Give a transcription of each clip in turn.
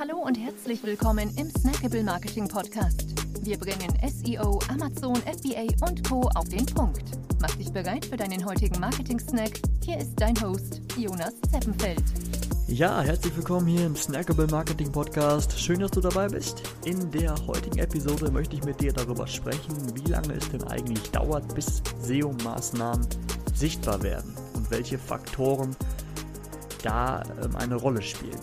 Hallo und herzlich willkommen im Snackable Marketing Podcast. Wir bringen SEO, Amazon, FBA und Co. auf den Punkt. Mach dich bereit für deinen heutigen Marketing-Snack. Hier ist dein Host, Jonas Zeppenfeld. Ja, herzlich willkommen hier im Snackable Marketing Podcast. Schön, dass du dabei bist. In der heutigen Episode möchte ich mit dir darüber sprechen, wie lange es denn eigentlich dauert, bis SEO-Maßnahmen sichtbar werden und welche Faktoren da ähm, eine Rolle spielen.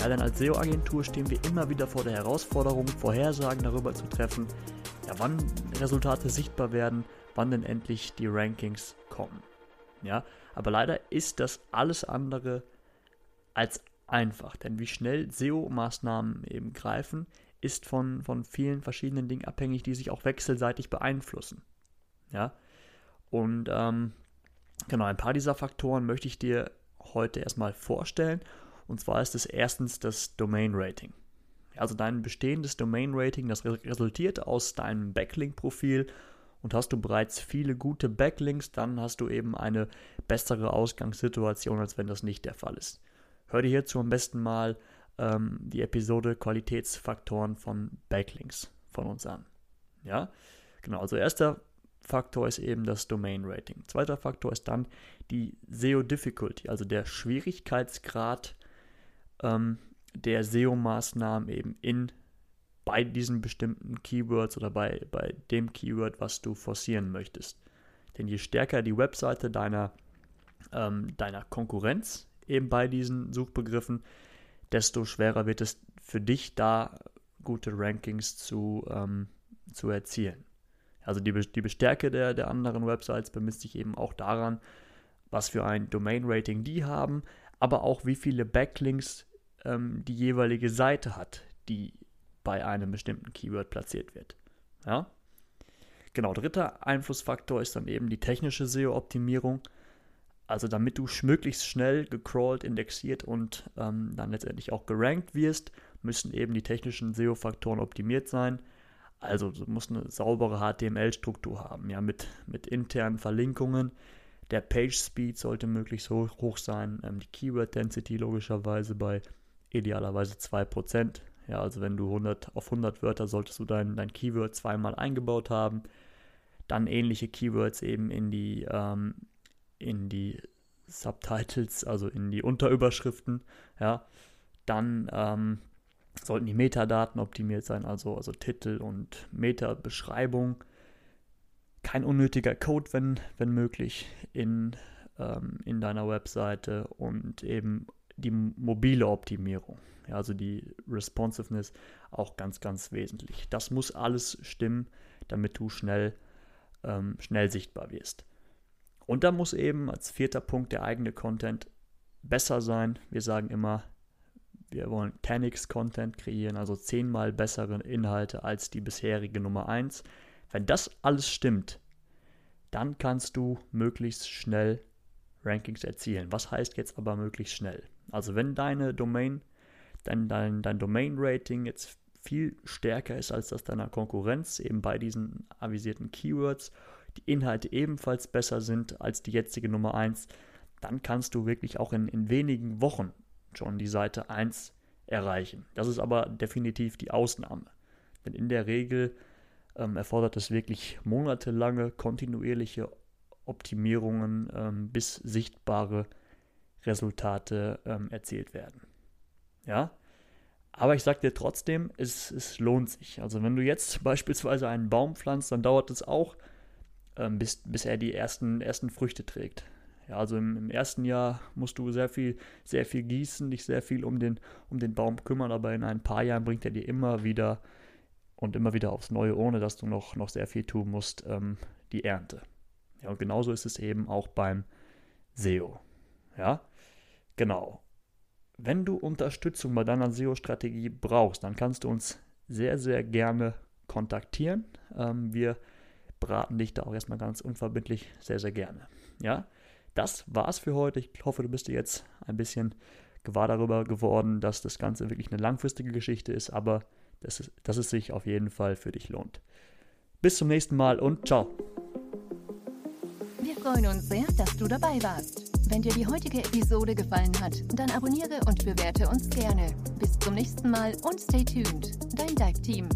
Ja, denn als SEO-Agentur stehen wir immer wieder vor der Herausforderung, Vorhersagen darüber zu treffen, ja, wann Resultate sichtbar werden, wann denn endlich die Rankings kommen. Ja, aber leider ist das alles andere als einfach, denn wie schnell SEO-Maßnahmen eben greifen, ist von, von vielen verschiedenen Dingen abhängig, die sich auch wechselseitig beeinflussen. Ja, und ähm, genau, ein paar dieser Faktoren möchte ich dir heute erstmal vorstellen und zwar ist es erstens das Domain Rating. Also dein bestehendes Domain Rating, das resultiert aus deinem Backlink-Profil und hast du bereits viele gute Backlinks, dann hast du eben eine bessere Ausgangssituation, als wenn das nicht der Fall ist. Hör dir hierzu am besten mal ähm, die Episode Qualitätsfaktoren von Backlinks von uns an. Ja, genau. Also erster Faktor ist eben das Domain Rating. Zweiter Faktor ist dann die SEO Difficulty, also der Schwierigkeitsgrad ähm, der SEO-Maßnahmen eben in bei diesen bestimmten Keywords oder bei, bei dem Keyword, was du forcieren möchtest. Denn je stärker die Webseite deiner, ähm, deiner Konkurrenz eben bei diesen Suchbegriffen, desto schwerer wird es für dich da gute Rankings zu, ähm, zu erzielen. Also die, die Stärke der, der anderen Websites bemisst sich eben auch daran, was für ein Domain-Rating die haben, aber auch wie viele Backlinks ähm, die jeweilige Seite hat, die bei einem bestimmten Keyword platziert wird. Ja? Genau, dritter Einflussfaktor ist dann eben die technische SEO-Optimierung. Also damit du möglichst schnell gecrawlt, indexiert und ähm, dann letztendlich auch gerankt wirst, müssen eben die technischen SEO-Faktoren optimiert sein. Also du musst eine saubere HTML-Struktur haben, ja, mit, mit internen Verlinkungen, der Page Speed sollte möglichst hoch, hoch sein. Ähm, die Keyword Density logischerweise bei idealerweise 2%. Ja, also wenn du 100 auf 100 Wörter solltest du dein, dein Keyword zweimal eingebaut haben. Dann ähnliche Keywords eben in die, ähm, in die Subtitles, also in die Unterüberschriften. Ja, dann ähm, sollten die Metadaten optimiert sein, also, also Titel und Meta-Beschreibung kein unnötiger Code, wenn, wenn möglich, in, ähm, in deiner Webseite und eben die mobile Optimierung, ja, also die Responsiveness auch ganz, ganz wesentlich. Das muss alles stimmen, damit du schnell, ähm, schnell sichtbar wirst. Und da muss eben als vierter Punkt der eigene Content besser sein. Wir sagen immer, wir wollen 10x Content kreieren, also zehnmal bessere Inhalte als die bisherige Nummer 1. Wenn das alles stimmt, dann kannst du möglichst schnell Rankings erzielen. Was heißt jetzt aber möglichst schnell? Also wenn deine Domain, dein, dein, dein Domain-Rating jetzt viel stärker ist als das deiner Konkurrenz, eben bei diesen avisierten Keywords, die Inhalte ebenfalls besser sind als die jetzige Nummer 1, dann kannst du wirklich auch in, in wenigen Wochen schon die Seite 1 erreichen. Das ist aber definitiv die Ausnahme. Denn in der Regel ähm, erfordert es wirklich monatelange, kontinuierliche Optimierungen, ähm, bis sichtbare Resultate ähm, erzielt werden. Ja, aber ich sage dir trotzdem, es, es lohnt sich. Also wenn du jetzt beispielsweise einen Baum pflanzt, dann dauert es auch, ähm, bis, bis er die ersten, ersten Früchte trägt. Ja, also im, im, ersten Jahr musst du sehr viel, sehr viel gießen, dich sehr viel um den, um den Baum kümmern, aber in ein paar Jahren bringt er dir immer wieder und immer wieder aufs Neue, ohne dass du noch, noch sehr viel tun musst, ähm, die Ernte. Ja, und genauso ist es eben auch beim SEO. Ja, genau. Wenn du Unterstützung bei deiner SEO-Strategie brauchst, dann kannst du uns sehr, sehr gerne kontaktieren. Ähm, wir beraten dich da auch erstmal ganz unverbindlich sehr, sehr gerne. Ja, das war's für heute. Ich hoffe, du bist dir jetzt ein bisschen gewahr darüber geworden, dass das Ganze wirklich eine langfristige Geschichte ist, aber dass es, dass es sich auf jeden Fall für dich lohnt. Bis zum nächsten Mal und ciao. Wir freuen uns sehr, dass du dabei warst. Wenn dir die heutige Episode gefallen hat, dann abonniere und bewerte uns gerne. Bis zum nächsten Mal und stay tuned. Dein Dive Team.